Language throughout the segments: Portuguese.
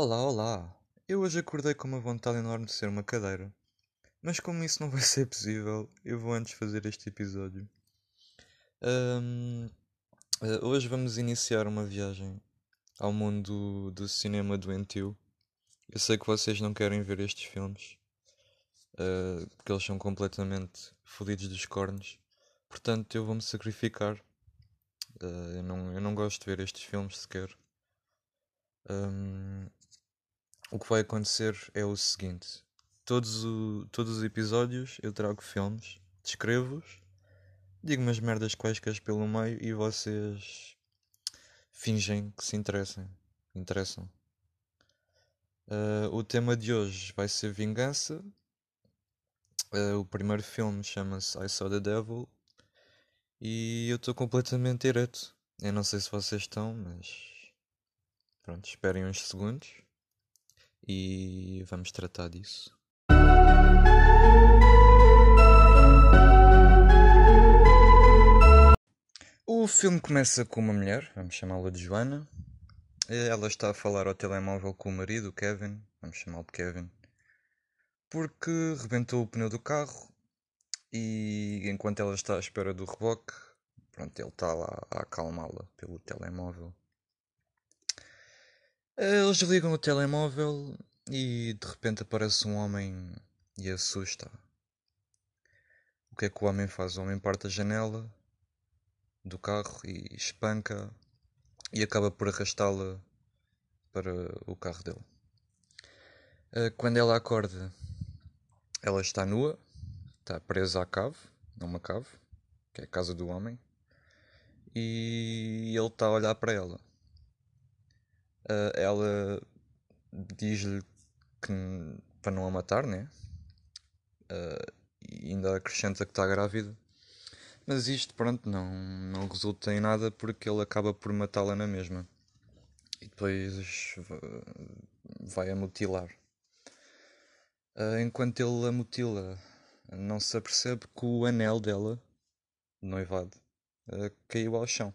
Olá, olá! Eu hoje acordei com uma vontade enorme de ser uma cadeira. Mas como isso não vai ser possível, eu vou antes fazer este episódio. Ahm, eh, hoje vamos iniciar uma viagem ao mundo do cinema doentio. Eu sei que vocês não querem ver estes filmes, eh, porque eles são completamente fodidos dos cornos. Portanto, eu vou-me sacrificar. Eh, eu, não, eu não gosto de ver estes filmes sequer. Ahm, o que vai acontecer é o seguinte: todos, o- todos os episódios eu trago filmes, descrevo-os, digo umas merdas quaisquer pelo meio e vocês fingem que se interessem. Interessam. Ah, o tema de hoje vai ser vingança. Ah, o primeiro filme chama-se I Saw the Devil e eu estou completamente ereto. Eu não sei se vocês estão, mas pronto, esperem uns segundos e vamos tratar disso. O filme começa com uma mulher, vamos chamá-la de Joana. Eh, Ela está a falar ao telemóvel com o marido, Kevin, vamos chamá-lo de Kevin, porque rebentou o pneu do carro e enquanto ela está à espera do reboque, pronto, ele está lá a acalmá-la pelo telemóvel. Eh, Eles ligam o telemóvel e de repente aparece um homem e assusta. O que é que o homem faz? O homem parte a janela do carro e espanca e acaba por arrastá-la para o carro dele. Eh, Quando ela acorda, ela está nua, está presa à cave, numa cave, que é a casa do homem, e ele está a olhar para ela. Eh, Ela diz-lhe que para não a matar, né? Eh, e ainda acrescenta que está grávida. Mas isto, pronto, não, não resulta em nada porque ele acaba por matá-la na mesma. E depois va- vai a mutilar. Ah, enquanto ele a mutila, não se apercebe que o anel dela, de noivado, ah, caiu ao chão.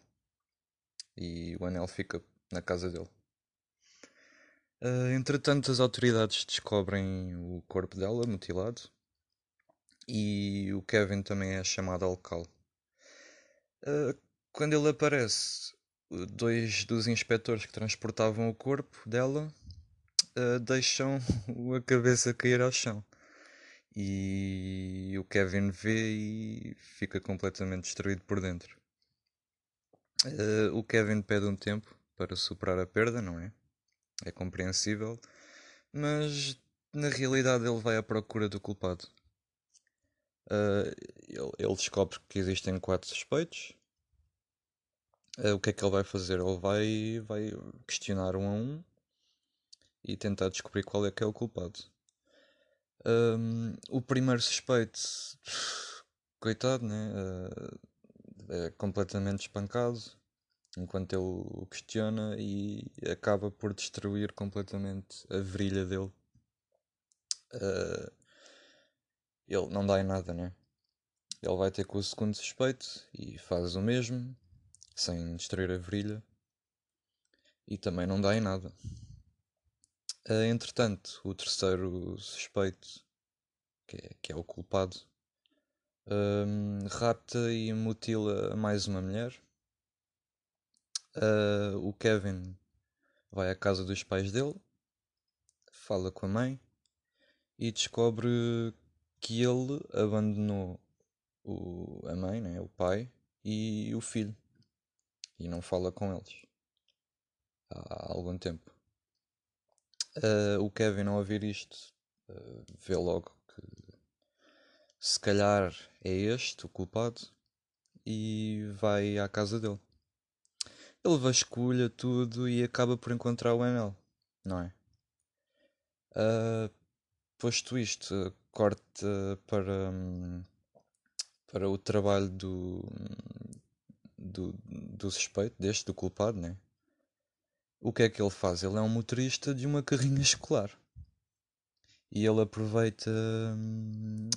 E o anel fica na casa dele. Ah, entretanto, as autoridades descobrem o corpo dela mutilado e o Kevin também é chamado ao local. Uh, quando ele aparece, dois dos inspectores que transportavam o corpo dela uh, deixam a cabeça cair ao chão. E o Kevin vê e fica completamente destruído por dentro. Uh, o Kevin pede um tempo para superar a perda, não é? É compreensível, mas na realidade ele vai à procura do culpado. Uh, ele, ele descobre que existem quatro suspeitos. Uh, o que é que ele vai fazer? Ele vai, vai questionar um a um e tentar descobrir qual é que é o culpado. Um, o primeiro suspeito, coitado, né? Uh, é completamente espancado enquanto ele o questiona e acaba por destruir completamente a virilha dele. Uh, ele não dá em nada, né? Ele vai ter com o segundo suspeito e faz o mesmo, sem destruir a virilha. E também não dá em nada. Ah, entretanto, o terceiro suspeito, que é, que é o culpado, hum, rapta e mutila mais uma mulher. Ah, o Kevin vai à casa dos pais dele, fala com a mãe e descobre que ele abandonou o, a mãe, né, o pai e o filho e não fala com eles há algum tempo. Ah, o Kevin, ao ouvir isto, ah, vê logo que se calhar é este o culpado e vai à casa dele. Ele vasculha tudo e acaba por encontrar o anel, não é? Ah, posto isto, corta para, para o trabalho do, do, do suspeito, deste, do culpado, né? O que é que ele faz? Ele é um motorista de uma carrinha escolar. E ele aproveita hum,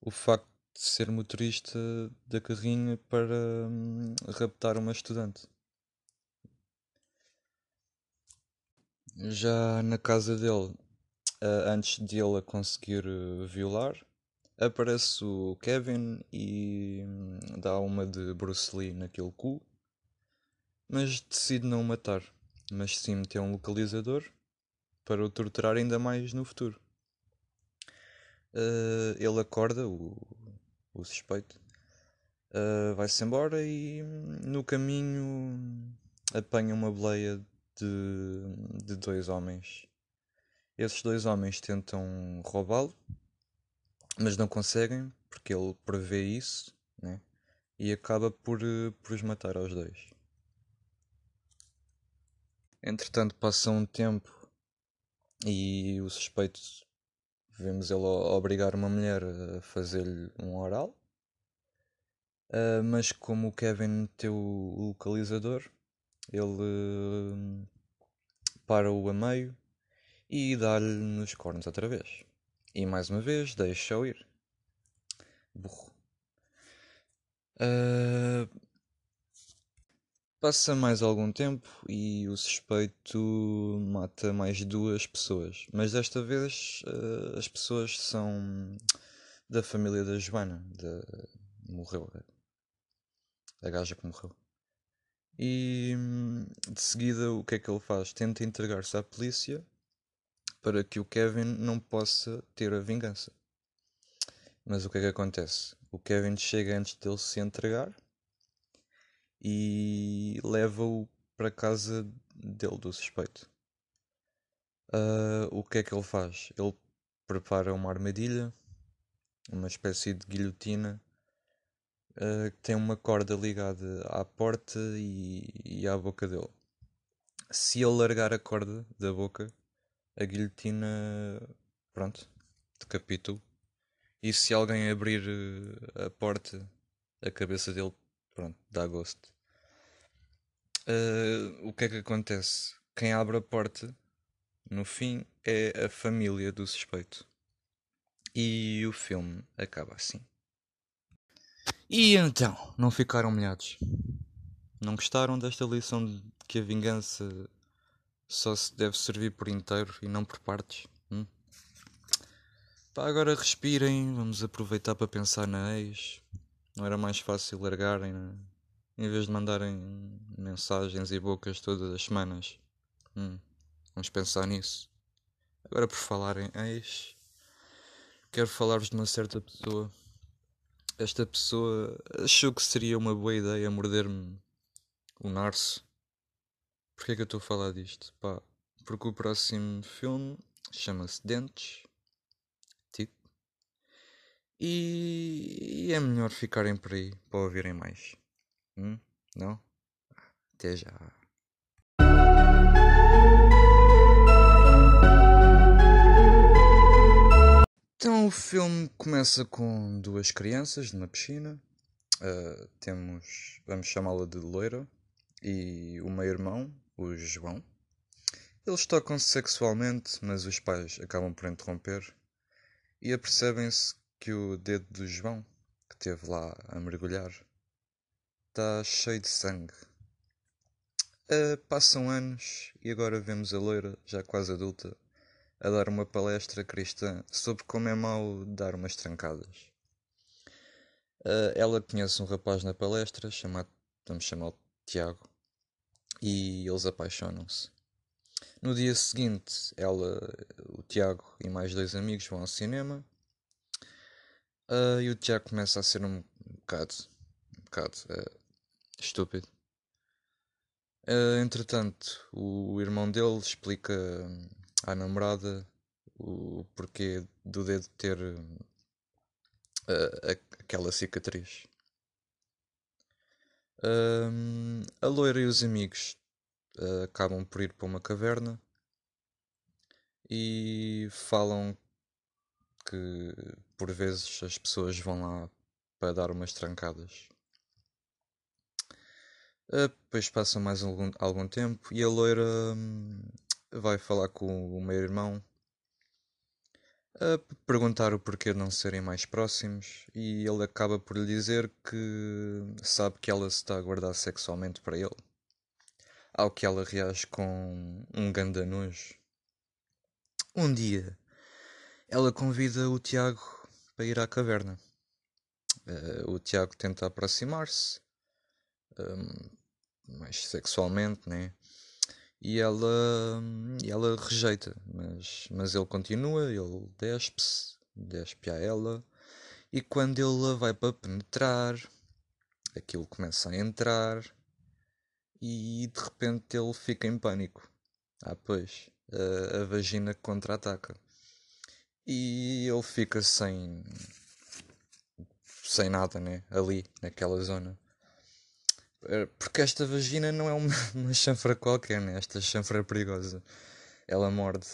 o facto ser motorista da carrinha para hum, raptar uma estudante. Já na casa dele, antes de ele a conseguir uh, violar, aparece o Kevin e hum, dá uma de Bruce Lee naquele cu, mas decide não o matar, mas sim meter um localizador para o torturar ainda mais no futuro. Uh, ele acorda, o, o suspeito, uh, vai-se embora e no caminho apanha uma boleia de, de dois homens. Esses dois homens tentam roubá-lo, mas não conseguem porque ele prevê isso né? e acaba por, por os matar aos dois. Entretanto, passa um tempo e o suspeito vemos ele obrigar uma mulher a fazer-lhe um oral. Uh, mas como o Kevin meteu o localizador, ele uh, para-o a meio e dá-lhe nos cornos outra vez. E mais uma vez deixa-o ir. Burro. Uh, passa mais algum tempo e o suspeito mata mais duas pessoas. Mas desta vez uh, as pessoas são da família da Joana. De... Morreu. A gaja que morreu. E de seguida, o que é que ele faz? Tenta entregar-se à polícia para que o Kevin não possa ter a vingança. Mas o que é que acontece? O Kevin chega antes dele se entregar e leva-o para casa dele, do suspeito. Uh, o que é que ele faz? Ele prepara uma armadilha, uma espécie de guilhotina uh, que tem uma corda ligada à porta e, e à boca dele. Se ele largar a corda da boca, a guilhotina, pronto, decapita-o. E se alguém abrir eh, a porta, a cabeça dele, pronto, dá gosto. Uh, o que é que acontece? Quem abre a porta, no fim, é a família do suspeito. E o filme acaba assim. E então, não ficaram humilhados? Não gostaram desta lição de que a vingança só se deve servir por inteiro e não por partes? Hum? Pá, agora respirem, vamos aproveitar para pensar na ex. Não era mais fácil largarem? Em vez de mandarem mensagens e bocas todas as semanas? Hum, vamos pensar nisso. Agora, por falar em ex, quero falar-vos de uma certa pessoa esta pessoa achou que seria uma boa ideia morder-me o narso. Porquê é que eu estou a falar disto? Pá, porque o próximo filme chama-se Dentes. Tipo. E, é melhor ficarem por aí para ouvirem mais. Hum? Não? Até já. Então o filme começa com duas crianças numa piscina. Uh, temos, vamos chamá-la de Loira, e o meio-irmão, o João. Eles tocam-se sexualmente, mas os pais acabam por interromper e apercebem-se que o dedo do João, que esteve lá a mergulhar, está cheio de sangue. Uh, passam anos e agora vemos a loira, já quase adulta, a dar uma palestra cristã sobre como é mau dar umas trancadas. Uh, ela conhece um rapaz na palestra chamado, vamos chamá-lo Tiago, e eles apaixonam-se. No dia seguinte, ela, o Tiago e mais dois amigos vão ao cinema uh, e o Tiago começa a ser um bocado, um bocado uh, estúpido. Uh, entretanto, o, irmão dele explica à namorada o porquê do dedo ter uh, aquela cicatriz. Um, a loira e os amigos uh, acabam por ir para uma caverna e falam que por vezes as pessoas vão lá para dar umas trancadas. Uh, depois passa mais algum, algum tempo e a loira um, vai falar com o meu irmão a perguntar o porquê de não serem mais próximos e ele acaba por lhe dizer que sabe que ela se está a guardar sexualmente para ele. Ao que ela reage com um ganda nojo. Um dia, ela convida o Tiago para ir à caverna. Uh, o Tiago tenta aproximar-se, um, mais sexualmente, né? E ela, ela rejeita, mas, mas ele continua, ele despe-se, despe a ela, e quando ele vai para penetrar, aquilo começa a entrar, e de repente ele fica em pânico. Ah, pois, a, a vagina contra-ataca. E ele fica sem. sem nada, né? Ali, naquela zona. Eh, porque esta vagina não é uma, uma chanfra qualquer, né? Esta chanfra é perigosa. Ela morde.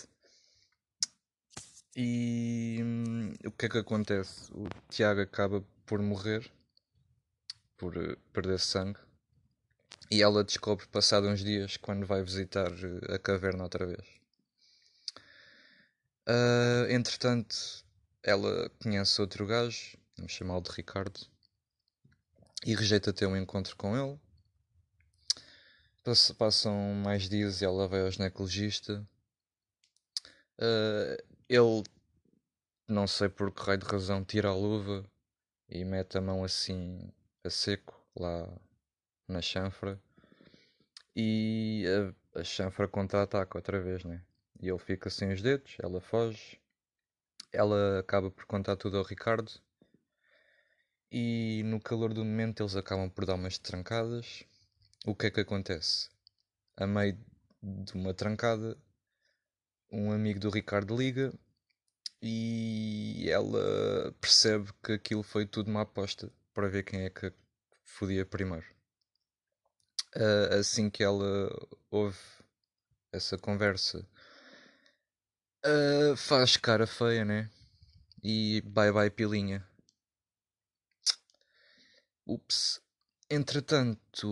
E hum, o que é que acontece? O Tiago acaba por morrer, por uh, perder sangue. E ela descobre, passado uns dias, quando vai visitar uh, a caverna outra vez. Uh, entretanto, ela conhece outro gajo, chamado Ricardo, e rejeita ter um encontro com ele. Passam mais dias e ela vai ao ginecologista. Uh, ele, não sei por que raio de razão, tira a luva e mete a mão assim a seco lá na chanfra. E a, a chanfra contra-ataca outra vez, né? E ele fica sem os dedos, ela foge. Ela acaba por contar tudo ao Ricardo e no calor do momento eles acabam por dar umas trancadas. O que é que acontece? A meio de uma trancada, um amigo do Ricardo liga e ela percebe que aquilo foi tudo uma aposta para ver quem é que fodia primeiro. assim que ela ouve essa conversa, faz cara feia, né? E bye bye pilinha. Ups. Entretanto,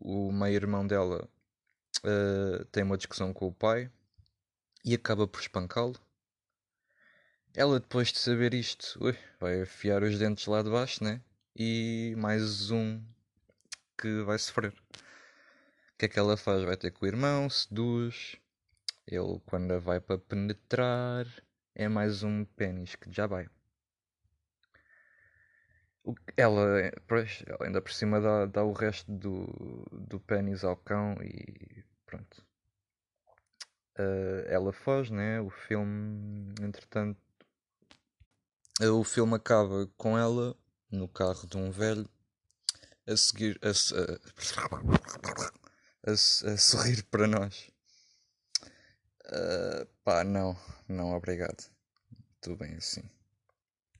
o, meio-irmão dela uh, tem uma discussão com o pai e acaba por espancá-lo. Ela, depois de saber isto, ui, vai afiar os dentes lá de baixo, né? E mais um que vai sofrer. O que é que ela faz? Vai ter com o irmão, seduz. Ele, quando vai para penetrar, é mais um pênis que já vai. Ela, ela ainda por cima dá, dá o resto do, do pênis ao cão e pronto. Uh, ela foge, né? O filme, entretanto, o filme acaba com ela no carro de um velho a seguir a, a, a, a sorrir para nós. Uh, pá, não, não, obrigado. Tudo bem assim.